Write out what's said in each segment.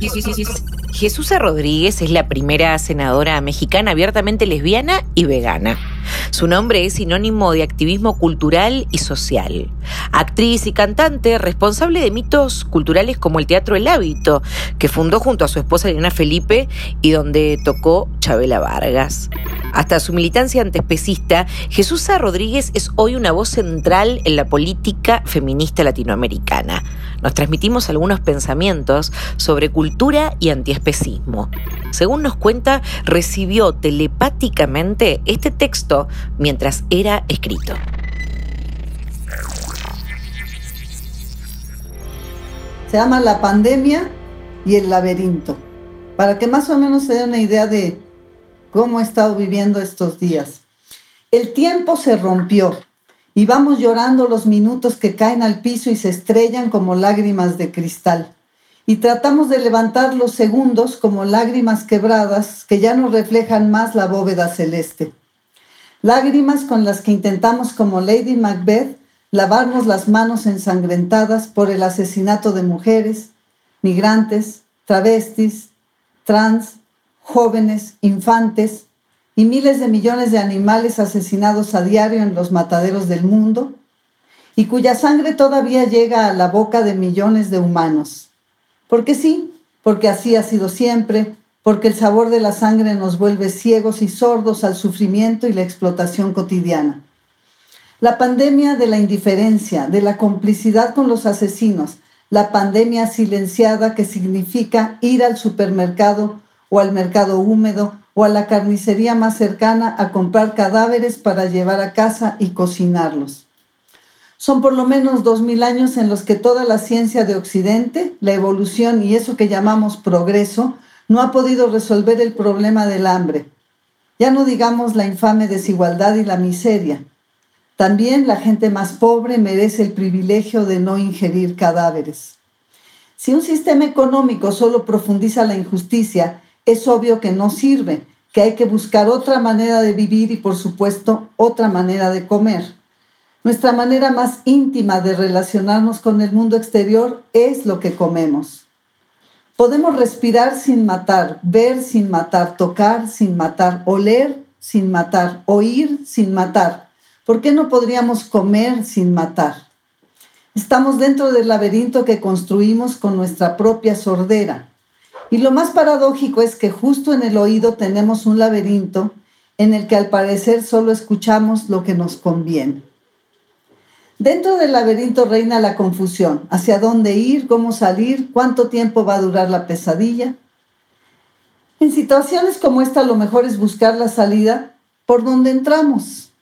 Excuse me. Jesús Rodríguez es la primera senadora mexicana abiertamente lesbiana y vegana. Su nombre es sinónimo de activismo cultural y social. Actriz y cantante, responsable de mitos culturales como el Teatro El Hábito, que fundó junto a su esposa Elena Felipe y donde tocó Chabela Vargas. Hasta su militancia antiespecista, Jesús Rodríguez es hoy una voz central en la política feminista latinoamericana. Nos transmitimos algunos pensamientos sobre cultura y antiespecismo. Según nos cuenta, recibió telepáticamente este texto mientras era escrito. Se llama La pandemia y el laberinto, para que más o menos se dé una idea de cómo he estado viviendo estos días. El tiempo se rompió y vamos llorando los minutos que caen al piso y se estrellan como lágrimas de cristal. Y tratamos de levantar los segundos como lágrimas quebradas que ya no reflejan más la bóveda celeste. Lágrimas con las que intentamos como Lady Macbeth lavarnos las manos ensangrentadas por el asesinato de mujeres, migrantes, travestis, trans, jóvenes, infantes y miles de millones de animales asesinados a diario en los mataderos del mundo y cuya sangre todavía llega a la boca de millones de humanos. Porque sí, porque así ha sido siempre, porque el sabor de la sangre nos vuelve ciegos y sordos al sufrimiento y la explotación cotidiana. La pandemia de la indiferencia, de la complicidad con los asesinos, la pandemia silenciada que significa ir al supermercado o al mercado húmedo o a la carnicería más cercana a comprar cadáveres para llevar a casa y cocinarlos. Son por lo menos dos mil años en los que toda la ciencia de Occidente, la evolución y eso que llamamos progreso, no ha podido resolver el problema del hambre. Ya no digamos la infame desigualdad y la miseria. También la gente más pobre merece el privilegio de no ingerir cadáveres. Si un sistema económico solo profundiza la injusticia, es obvio que no sirve, que hay que buscar otra manera de vivir y por supuesto otra manera de comer. Nuestra manera más íntima de relacionarnos con el mundo exterior es lo que comemos. Podemos respirar sin matar, ver sin matar, tocar sin matar, oler sin matar, oír sin matar. ¿Por qué no podríamos comer sin matar? Estamos dentro del laberinto que construimos con nuestra propia sordera. Y lo más paradójico es que justo en el oído tenemos un laberinto en el que al parecer solo escuchamos lo que nos conviene. Dentro del laberinto reina la confusión. ¿Hacia dónde ir? ¿Cómo salir? ¿Cuánto tiempo va a durar la pesadilla? En situaciones como esta lo mejor es buscar la salida por donde entramos.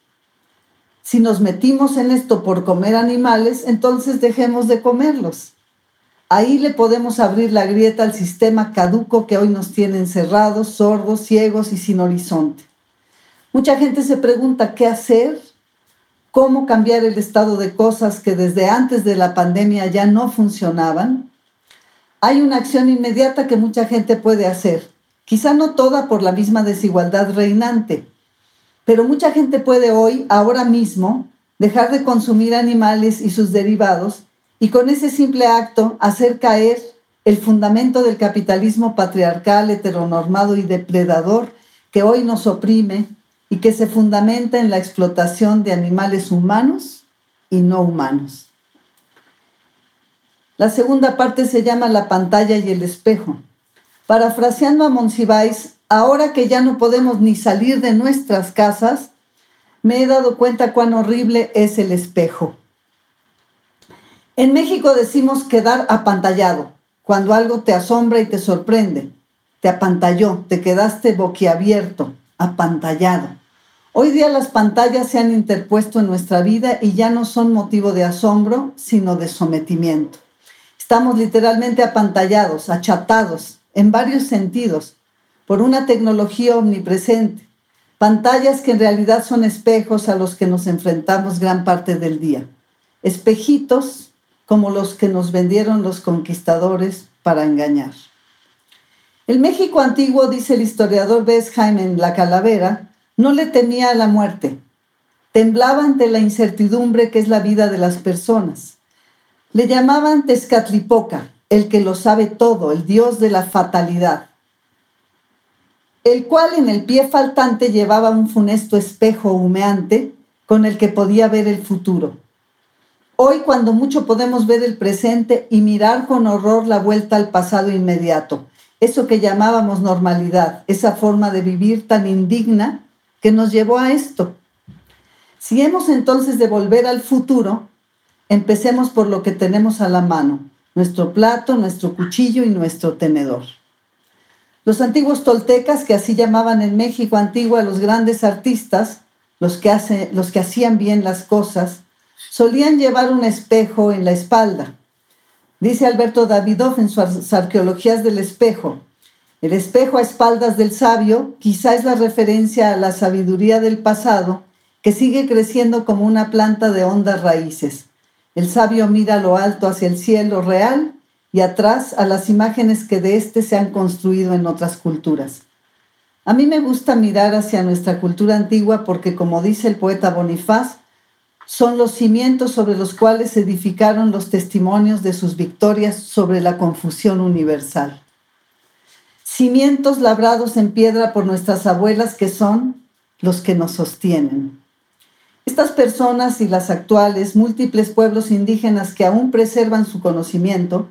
Si nos metimos en esto por comer animales, entonces dejemos de comerlos. Ahí le podemos abrir la grieta al sistema caduco que hoy nos tiene encerrados, sordos, ciegos y sin horizonte. Mucha gente se pregunta qué hacer, cómo cambiar el estado de cosas que desde antes de la pandemia ya no funcionaban. Hay una acción inmediata que mucha gente puede hacer, quizá no toda por la misma desigualdad reinante, pero mucha gente puede hoy, ahora mismo, dejar de consumir animales y sus derivados y con ese simple acto hacer caer el fundamento del capitalismo patriarcal, heteronormado y depredador que hoy nos oprime y que se fundamenta en la explotación de animales humanos y no humanos. La segunda parte se llama La pantalla y el espejo. Parafraseando a Monsiváis, ahora que ya no podemos ni salir de nuestras casas, me he dado cuenta cuán horrible es el espejo. En México decimos quedar apantallado, cuando algo te asombra y te sorprende. Te apantalló, te quedaste boquiabierto, apantallado. Hoy día las pantallas se han interpuesto en nuestra vida y ya no son motivo de asombro, sino de sometimiento. Estamos literalmente apantallados, achatados, en varios sentidos, por una tecnología omnipresente. Pantallas que en realidad son espejos a los que nos enfrentamos gran parte del día. Espejitos como los que nos vendieron los conquistadores para engañar. El México antiguo, dice el historiador Besheim en La Calavera, no le temía a la muerte, temblaba ante la incertidumbre que es la vida de las personas. Le llamaban Tezcatlipoca, el que lo sabe todo, el dios de la fatalidad, el cual en el pie faltante llevaba un funesto espejo humeante con el que podía ver el futuro. Hoy cuando mucho podemos ver el presente y mirar con horror la vuelta al pasado inmediato, eso que llamábamos normalidad, esa forma de vivir tan indigna que nos llevó a esto. Si hemos entonces de volver al futuro, empecemos por lo que tenemos a la mano, nuestro plato, nuestro cuchillo y nuestro tenedor. Los antiguos toltecas, que así llamaban en México antiguo a los grandes artistas, los que, los que hacían bien las cosas, solían llevar un espejo en la espalda. Dice Alberto Davidov en sus arqueologías del espejo, el espejo a espaldas del sabio quizá es la referencia a la sabiduría del pasado que sigue creciendo como una planta de hondas raíces. El sabio mira lo alto hacia el cielo real y atrás a las imágenes que de éste se han construido en otras culturas. A mí me gusta mirar hacia nuestra cultura antigua porque, como dice el poeta Bonifaz, son los cimientos sobre los cuales se edificaron los testimonios de sus victorias sobre la confusión universal. Cimientos labrados en piedra por nuestras abuelas que son los que nos sostienen. Estas personas y las actuales múltiples pueblos indígenas que aún preservan su conocimiento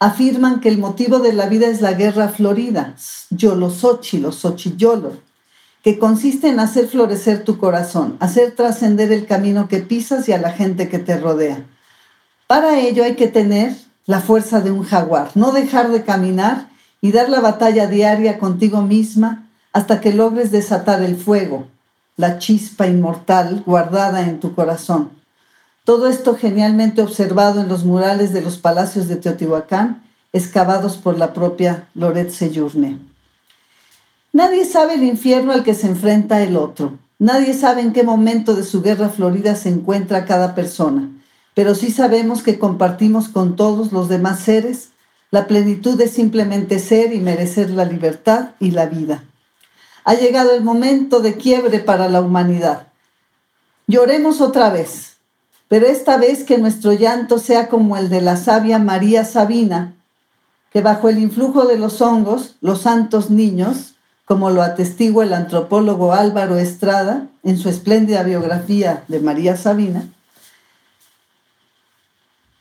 afirman que el motivo de la vida es la guerra florida, Yolosochi, los Xochiyolo, que consiste en hacer florecer tu corazón, hacer trascender el camino que pisas y a la gente que te rodea. Para ello hay que tener la fuerza de un jaguar, no dejar de caminar y dar la batalla diaria contigo misma hasta que logres desatar el fuego, la chispa inmortal guardada en tu corazón. Todo esto genialmente observado en los murales de los palacios de Teotihuacán, excavados por la propia Loret Seyurne. Nadie sabe el infierno al que se enfrenta el otro. Nadie sabe en qué momento de su guerra florida se encuentra cada persona, pero sí sabemos que compartimos con todos los demás seres la plenitud de simplemente ser y merecer la libertad y la vida. Ha llegado el momento de quiebre para la humanidad. Lloremos otra vez, pero esta vez que nuestro llanto sea como el de la sabia María Sabina, que bajo el influjo de los hongos, los santos niños, como lo atestigua el antropólogo Álvaro Estrada en su espléndida biografía de María Sabina,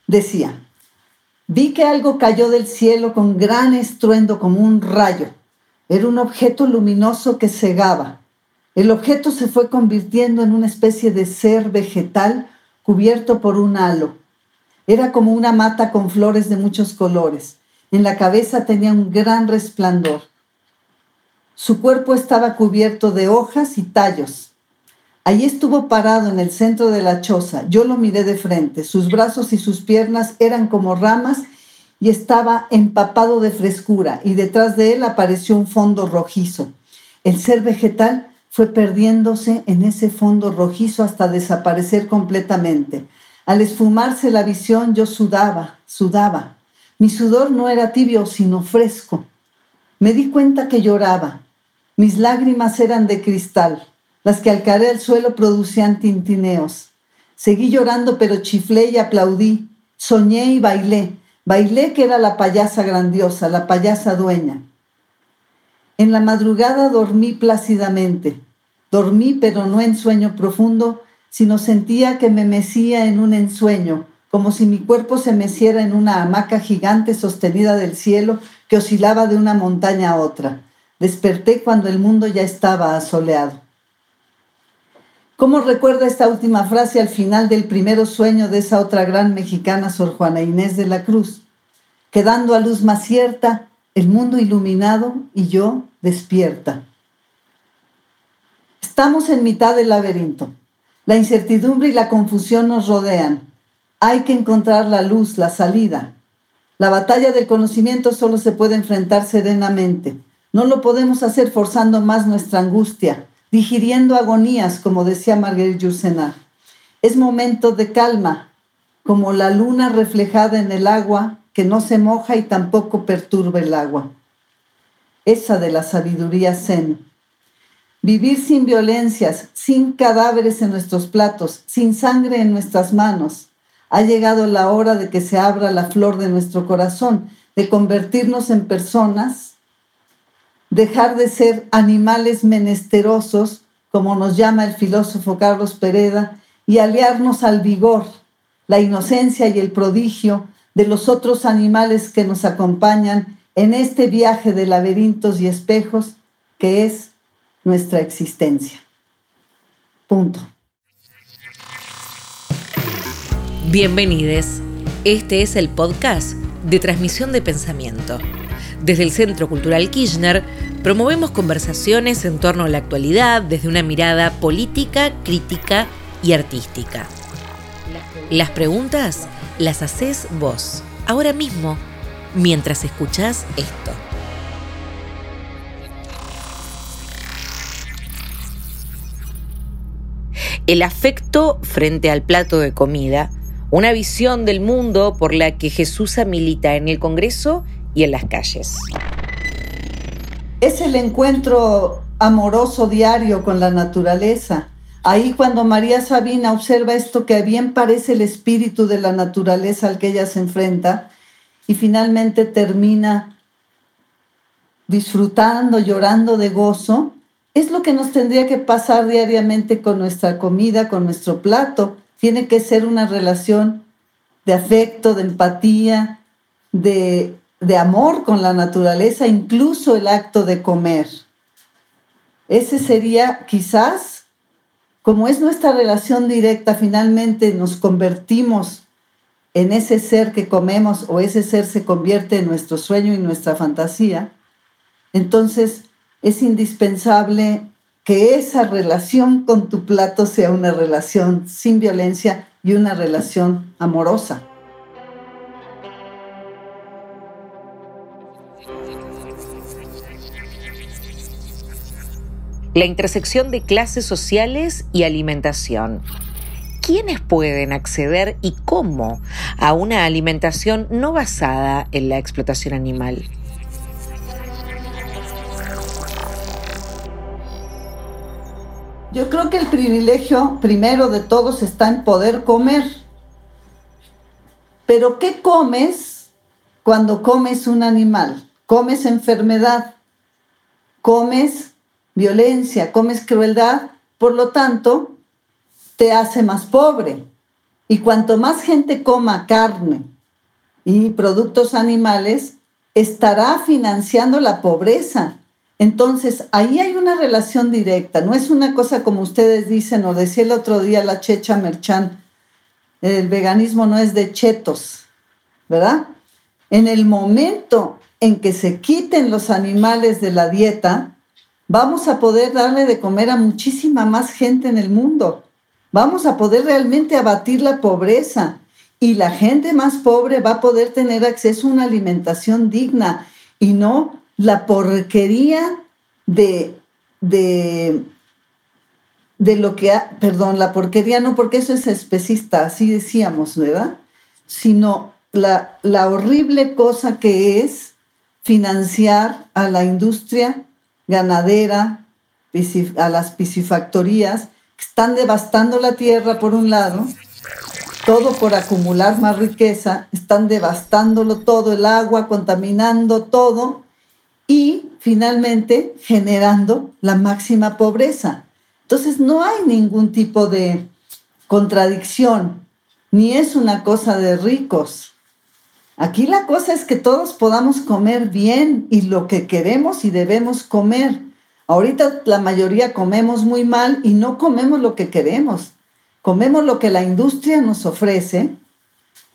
decía, vi que algo cayó del cielo con gran estruendo como un rayo era un objeto luminoso que cegaba. El objeto se fue convirtiendo en una especie de ser vegetal cubierto por un halo. Era como una mata con flores de muchos colores. En la cabeza tenía un gran resplandor. Su cuerpo estaba cubierto de hojas y tallos. Allí estuvo parado en el centro de la choza. Yo lo miré de frente. Sus brazos y sus piernas eran como ramas y estaba empapado de frescura y detrás de él apareció un fondo rojizo. El ser vegetal fue perdiéndose en ese fondo rojizo hasta desaparecer completamente. Al esfumarse la visión yo sudaba, sudaba. Mi sudor no era tibio, sino fresco. Me di cuenta que lloraba. Mis lágrimas eran de cristal, las que al caer al suelo producían tintineos. Seguí llorando, pero chiflé y aplaudí. Soñé y bailé Bailé que era la payasa grandiosa, la payasa dueña. En la madrugada dormí plácidamente. Dormí, pero no en sueño profundo, sino sentía que me mecía en un ensueño, como si mi cuerpo se meciera en una hamaca gigante sostenida del cielo que oscilaba de una montaña a otra. Desperté cuando el mundo ya estaba asoleado. ¿Cómo recuerda esta última frase al final del primero sueño de esa otra gran mexicana, Sor Juana Inés de la Cruz? Quedando a luz más cierta, el mundo iluminado y yo despierta. Estamos en mitad del laberinto. La incertidumbre y la confusión nos rodean. Hay que encontrar la luz, la salida. La batalla del conocimiento solo se puede enfrentar serenamente. No lo podemos hacer forzando más nuestra angustia, digiriendo agonías, como decía Marguerite Yourcenar. Es momento de calma, como la luna reflejada en el agua que no se moja y tampoco perturba el agua. Esa de la sabiduría zen. Vivir sin violencias, sin cadáveres en nuestros platos, sin sangre en nuestras manos. Ha llegado la hora de que se abra la flor de nuestro corazón, de convertirnos en personas, dejar de ser animales menesterosos, como nos llama el filósofo Carlos Pereda, y aliarnos al vigor, la inocencia y el prodigio de los otros animales que nos acompañan en este viaje de laberintos y espejos que es nuestra existencia. Punto. Bienvenidos. Este es el podcast de transmisión de pensamiento. Desde el Centro Cultural Kirchner promovemos conversaciones en torno a la actualidad desde una mirada política, crítica y artística. Las preguntas las haces vos, ahora mismo, mientras escuchás esto. El afecto frente al plato de comida, una visión del mundo por la que Jesús milita en el Congreso y en las calles. Es el encuentro amoroso diario con la naturaleza, Ahí cuando María Sabina observa esto que bien parece el espíritu de la naturaleza al que ella se enfrenta y finalmente termina disfrutando, llorando de gozo, es lo que nos tendría que pasar diariamente con nuestra comida, con nuestro plato. Tiene que ser una relación de afecto, de empatía, de, de amor con la naturaleza, incluso el acto de comer. Ese sería quizás como es nuestra relación directa, finalmente nos convertimos en ese ser que comemos o ese ser se convierte en nuestro sueño y nuestra fantasía, entonces es indispensable que esa relación con tu plato sea una relación sin violencia y una relación amorosa. la intersección de clases sociales y alimentación. ¿Quiénes pueden acceder y cómo a una alimentación no basada en la explotación animal? Yo creo que el privilegio primero de todos está en poder comer. Pero ¿qué comes cuando comes un animal? Comes enfermedad, comes violencia, comes crueldad, por lo tanto, te hace más pobre. Y cuanto más gente coma carne y productos animales, estará financiando la pobreza. Entonces, ahí hay una relación directa, no es una cosa como ustedes dicen, o decía el otro día la Checha Merchan, el veganismo no es de chetos, ¿verdad? En el momento en que se quiten los animales de la dieta, vamos a poder darle de comer a muchísima más gente en el mundo. Vamos a poder realmente abatir la pobreza y la gente más pobre va a poder tener acceso a una alimentación digna y no la porquería de, de, de lo que, ha, perdón, la porquería no porque eso es especista, así decíamos, ¿verdad? Sino la, la horrible cosa que es financiar a la industria ganadera, a las piscifactorías, que están devastando la tierra por un lado, todo por acumular más riqueza, están devastándolo todo, el agua, contaminando todo y finalmente generando la máxima pobreza. Entonces no hay ningún tipo de contradicción, ni es una cosa de ricos, Aquí la cosa es que todos podamos comer bien y lo que queremos y debemos comer. Ahorita la mayoría comemos muy mal y no comemos lo que queremos. Comemos lo que la industria nos ofrece,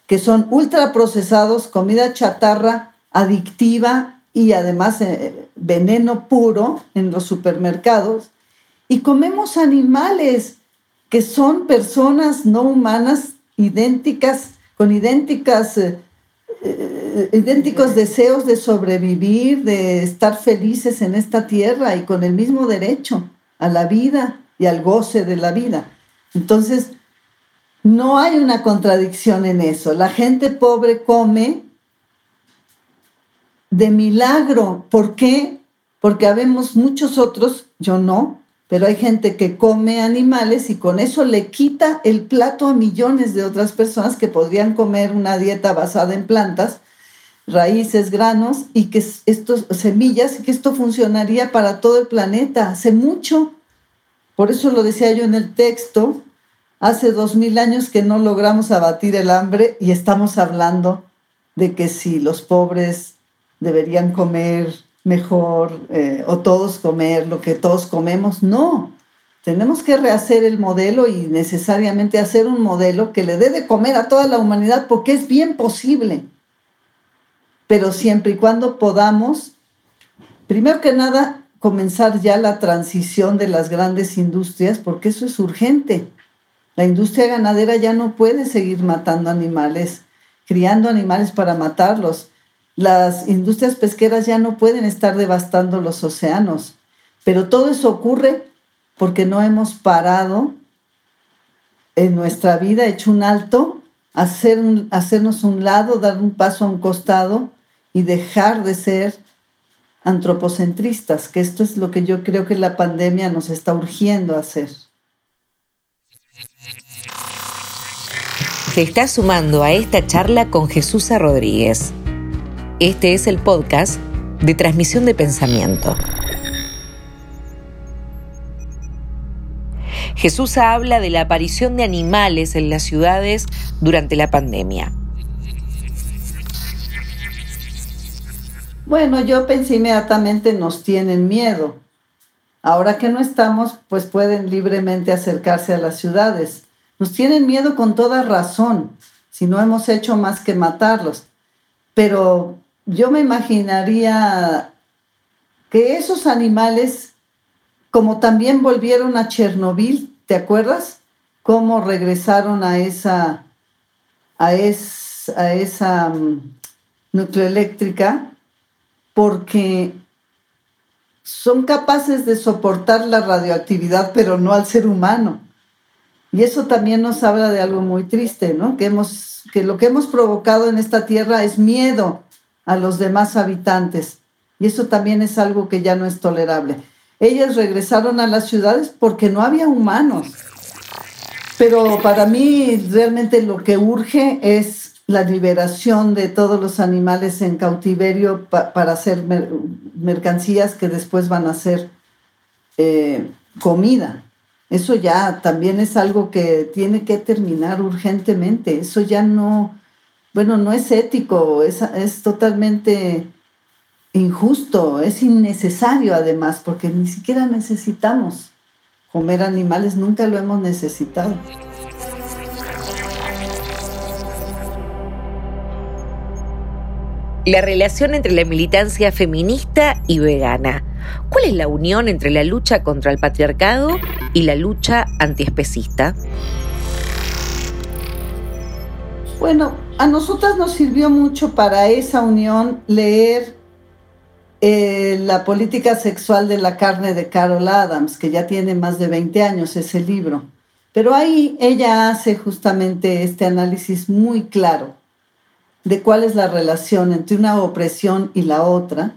que son ultraprocesados, comida chatarra, adictiva y además eh, veneno puro en los supermercados. Y comemos animales que son personas no humanas idénticas, con idénticas eh, eh, idénticos deseos de sobrevivir, de estar felices en esta tierra y con el mismo derecho a la vida y al goce de la vida. Entonces, no hay una contradicción en eso. La gente pobre come de milagro. ¿Por qué? Porque habemos muchos otros, yo no, pero hay gente que come animales y con eso le quita el plato a millones de otras personas que podrían comer una dieta basada en plantas, raíces, granos y que estos semillas y que esto funcionaría para todo el planeta hace mucho. Por eso lo decía yo en el texto, hace dos mil años que no logramos abatir el hambre y estamos hablando de que si los pobres deberían comer mejor eh, o todos comer lo que todos comemos. No, tenemos que rehacer el modelo y necesariamente hacer un modelo que le dé de comer a toda la humanidad porque es bien posible. Pero siempre y cuando podamos, primero que nada, comenzar ya la transición de las grandes industrias, porque eso es urgente. La industria ganadera ya no puede seguir matando animales, criando animales para matarlos las industrias pesqueras ya no pueden estar devastando los océanos, pero todo eso ocurre porque no hemos parado en nuestra vida, hecho un alto, hacer hacernos un lado, dar un paso a un costado y dejar de ser antropocentristas, que esto es lo que yo creo que la pandemia nos está urgiendo a hacer. Se está sumando a esta charla con Jesús Rodríguez este es el podcast de transmisión de pensamiento. Jesús habla de la aparición de animales en las ciudades durante la pandemia. Bueno, yo pensé inmediatamente nos tienen miedo. Ahora que no estamos, pues pueden libremente acercarse a las ciudades. Nos tienen miedo con toda razón, si no hemos hecho más que matarlos. Pero yo me imaginaría que esos animales, como también volvieron a Chernobyl, ¿te acuerdas? Cómo regresaron a esa, a, a esa mm, nucleoeléctrica, porque son capaces de soportar la radioactividad, pero no al ser humano. Y eso también nos habla de algo muy triste, ¿no? Que, hemos, que lo que hemos provocado en esta tierra es miedo, a los demás habitantes. Y eso también es algo que ya no es tolerable. Ellas regresaron a las ciudades porque no había humanos. Pero para mí realmente lo que urge es la liberación de todos los animales en cautiverio para hacer mercancías que después van a ser eh, comida. Eso ya también es algo que tiene que terminar urgentemente. Eso ya no, bueno, no es ético, es, es totalmente injusto, es innecesario además, porque ni siquiera necesitamos comer animales, nunca lo hemos necesitado. La relación entre la militancia feminista y vegana. ¿Cuál es la unión entre la lucha contra el patriarcado y la lucha antiespecista? Bueno, a nosotras nos sirvió mucho para esa unión leer eh, La política sexual de la carne de Carol Adams, que ya tiene más de 20 años ese libro. Pero ahí ella hace justamente este análisis muy claro de cuál es la relación entre una opresión y la otra.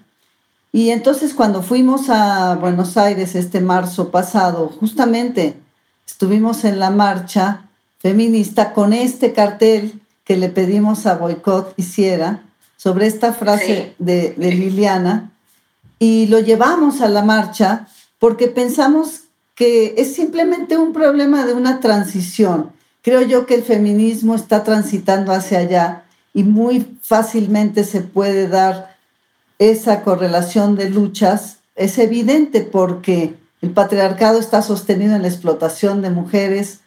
Y entonces cuando fuimos a Buenos Aires este marzo pasado, justamente estuvimos en la marcha feminista con este cartel que le pedimos a Boicot hiciera sobre esta frase de, de Liliana y lo llevamos a la marcha porque pensamos que es simplemente un problema de una transición. Creo yo que el feminismo está transitando hacia allá y muy fácilmente se puede dar esa correlación de luchas. Es evidente porque el patriarcado está sostenido en la explotación de mujeres,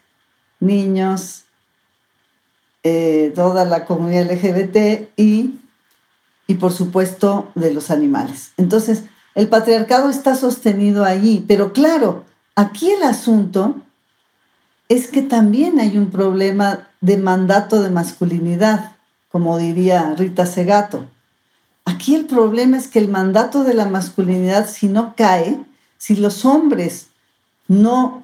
niños, eh, toda la comunidad LGBT y, y por supuesto de los animales. Entonces, el patriarcado está sostenido allí, pero claro, aquí el asunto es que también hay un problema de mandato de masculinidad, como diría Rita Segato. Aquí el problema es que el mandato de la masculinidad, si no cae, si los hombres no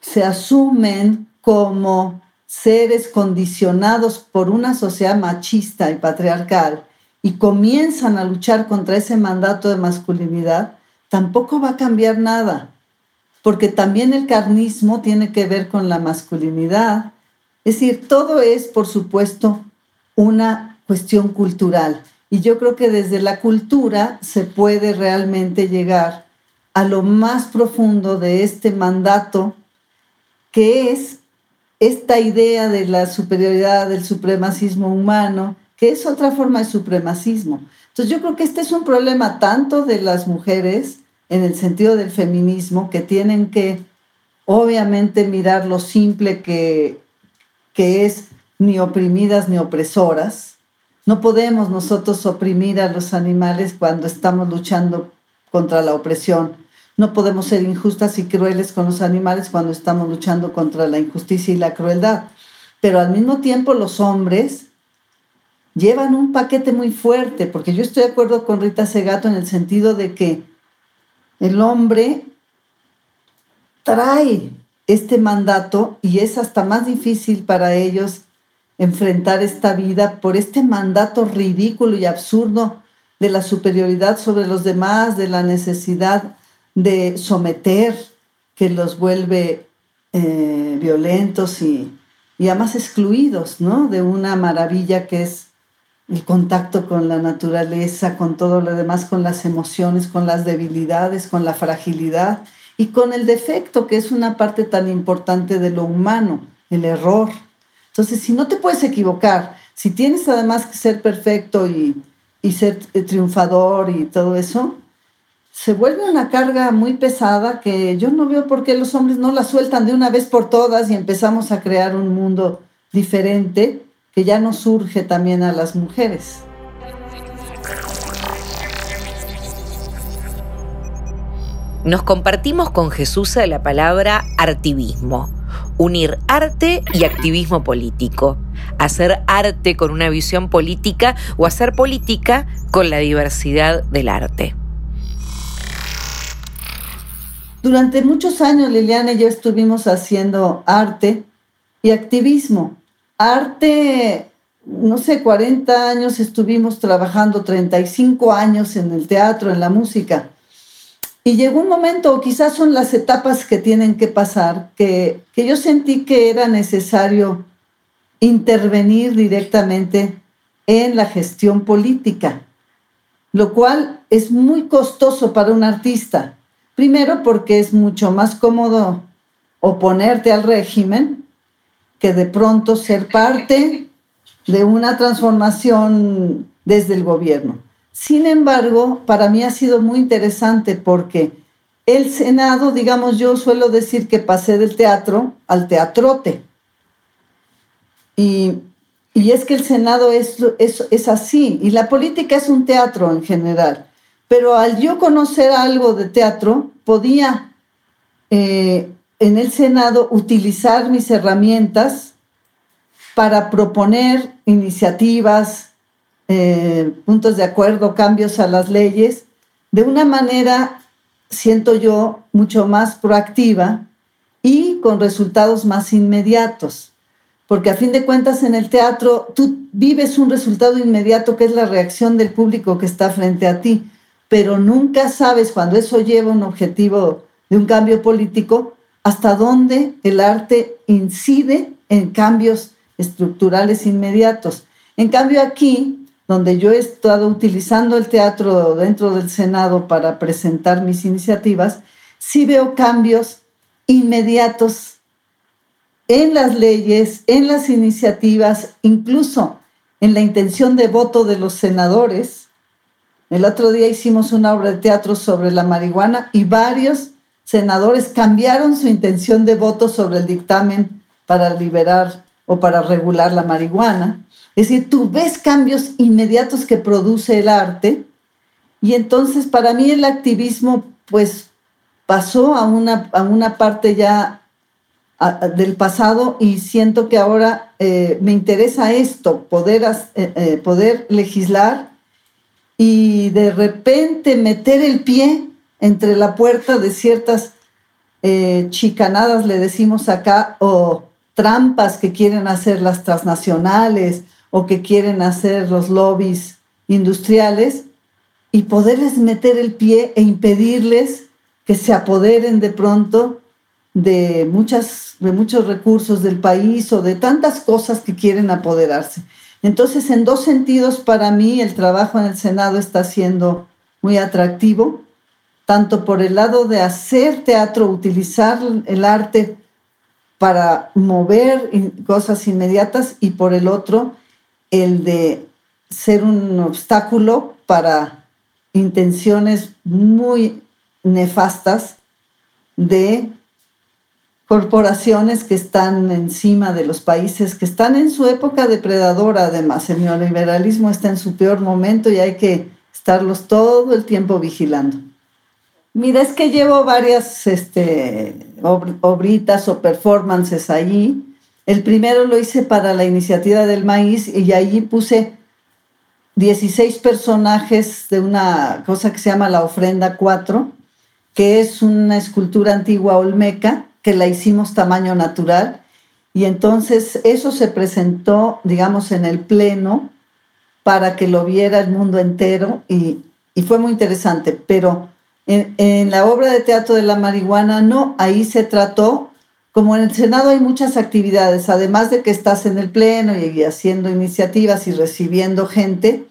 se asumen como seres condicionados por una sociedad machista y patriarcal y comienzan a luchar contra ese mandato de masculinidad, tampoco va a cambiar nada. porque también el carnismo tiene que ver con la masculinidad. Es decir, todo es, por supuesto, una cuestión cultural. Y yo creo que desde la cultura se puede realmente llegar a lo más profundo de este mandato, que es esta idea de la superioridad, del supremacismo humano, que es otra forma de supremacismo. Entonces yo creo que este es un problema tanto de las mujeres en el sentido del feminismo, que tienen que obviamente mirar lo simple que, que es ni oprimidas ni opresoras, no podemos nosotros oprimir a los animales cuando estamos luchando contra la opresión. No podemos ser injustas y crueles con los animales cuando estamos luchando contra la injusticia y la crueldad. Pero al mismo tiempo los hombres llevan un paquete muy fuerte, porque yo estoy de acuerdo con Rita Segato en el sentido de que el hombre trae este mandato y es hasta más difícil para ellos enfrentar esta vida por este mandato ridículo y absurdo de la superioridad sobre los demás, de la necesidad de someter, que los vuelve eh, violentos y, y además excluidos ¿no? de una maravilla que es el contacto con la naturaleza, con todo lo demás, con las emociones, con las debilidades, con la fragilidad y con el defecto, que es una parte tan importante de lo humano, el error. Entonces, si no te puedes equivocar, si tienes además que ser perfecto y, ser eh, triunfador y todo eso, se vuelve una carga muy pesada que yo no veo por qué los hombres no la sueltan de una vez por todas y empezamos a crear un mundo diferente que ya no surge también a las mujeres. Nos compartimos con Jesús la palabra artivismo unir arte y activismo político, hacer arte con una visión política o hacer política con la diversidad del arte. Durante muchos años Liliana y yo estuvimos haciendo arte y activismo. Arte, no sé, 40 años estuvimos trabajando, 35 años en el teatro, en la música. Y llegó un momento, o quizás son las etapas que tienen que pasar, que, que yo sentí que era necesario intervenir directamente en la gestión política, lo cual es muy costoso para un artista. Primero porque es mucho más cómodo oponerte al régimen que de pronto ser parte de una transformación desde el gobierno. Sin embargo, para mí ha sido muy interesante porque el Senado, digamos, yo suelo decir que pasé del teatro al teatrote. Y, es que el Senado es, es, así, y la política es un teatro en general. Pero al yo conocer algo de teatro, podía eh, en el Senado utilizar mis herramientas para proponer iniciativas, eh, puntos de acuerdo, cambios a las leyes, de una manera, siento yo, mucho más proactiva y con resultados más inmediatos. Porque a fin de cuentas en el teatro tú vives un resultado inmediato que es la reacción del público que está frente a ti, pero nunca sabes cuando eso lleva un objetivo de un cambio político, hasta dónde el arte incide en cambios estructurales inmediatos. En cambio aquí donde yo he estado utilizando el teatro dentro del Senado para presentar mis iniciativas, sí veo cambios inmediatos en las leyes, en las iniciativas, incluso en la intención de voto de los senadores. El otro día hicimos una obra de teatro sobre la marihuana y varios senadores cambiaron su intención de voto sobre el dictamen para liberar o para regular la marihuana. Es decir, tú ves cambios inmediatos que produce el arte y entonces para mí el activismo pues pasó a una, a una parte ya del pasado y siento que ahora eh, me interesa esto, poder, eh, eh, poder legislar y de repente meter el pie entre la puerta de ciertas chicanadas, le decimos acá, o trampas que quieren hacer las transnacionales o que quieren hacer los lobbies industriales y poderles meter el pie e impedirles que se apoderen de pronto de, muchas, de muchos recursos del país o de tantas cosas que quieren apoderarse. Entonces, en dos sentidos, para mí el trabajo en el Senado está siendo muy atractivo, tanto por el lado de hacer teatro, utilizar el arte para mover cosas inmediatas y por el otro, el de ser un obstáculo para intenciones muy nefastas de corporaciones que están encima de los países, que están en su época depredadora además. El neoliberalismo está en su peor momento y hay que estarlos todo el tiempo vigilando. Mira, es que llevo varias este, obritas o performances allí. El primero lo hice para la iniciativa del maíz y allí puse 16 personajes de una cosa que se llama la ofrenda 4, que es una escultura antigua olmeca que la hicimos tamaño natural. Y entonces eso se presentó, digamos, en el pleno para que lo viera el mundo entero y, fue muy interesante. Pero en, en, la obra de teatro de la marihuana, no, ahí se trató, como en el Senado hay muchas actividades, además de que estás en el pleno y haciendo iniciativas y recibiendo gente,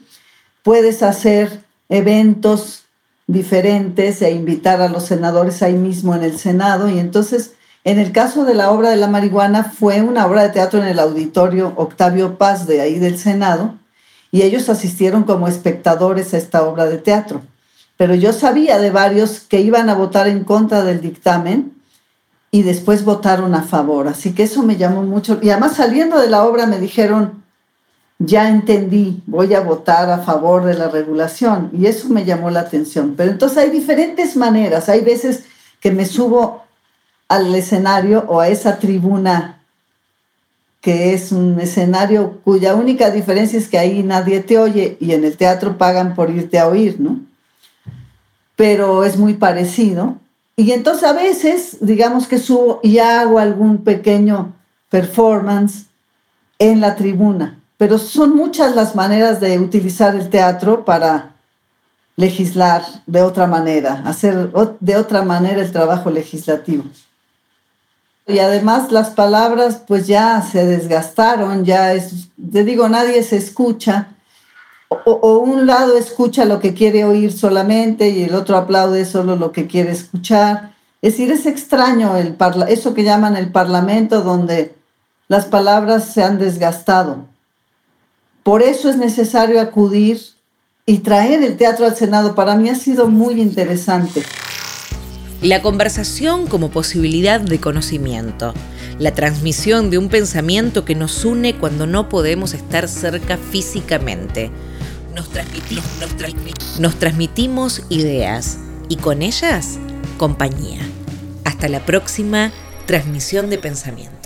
puedes hacer eventos diferentes e invitar a los senadores ahí mismo en el Senado. Y entonces en el caso de la obra de la marihuana fue una obra de teatro en el auditorio Octavio Paz de ahí del Senado y ellos asistieron como espectadores a esta obra de teatro. Pero yo sabía de varios que iban a votar en contra del dictamen y después votaron a favor. Así que eso me llamó mucho. Y además saliendo de la obra me dijeron, ya entendí, voy a votar a favor de la regulación. Y eso me llamó la atención. Pero entonces hay diferentes maneras. Hay veces que me subo al escenario o a esa tribuna que es un escenario cuya única diferencia es que ahí nadie te oye y en el teatro pagan por irte a oír, ¿no? Pero es muy parecido. Y entonces a veces, digamos que subo y hago algún pequeño performance en la tribuna, pero son muchas las maneras de utilizar el teatro para legislar de otra manera, hacer de otra manera el trabajo legislativo. Y además las palabras pues ya se desgastaron, ya es, te digo, nadie se escucha. O, un lado escucha lo que quiere oír solamente y el otro aplaude solo lo que quiere escuchar. Es decir, es extraño el eso que llaman el parlamento donde las palabras se han desgastado. Por eso es necesario acudir y traer el teatro al Senado. Para mí ha sido muy interesante. La conversación como posibilidad de conocimiento. La transmisión de un pensamiento que nos une cuando no podemos estar cerca físicamente. Nos transmitimos, nos transmitimos ideas y con ellas compañía. Hasta la próxima transmisión de pensamiento.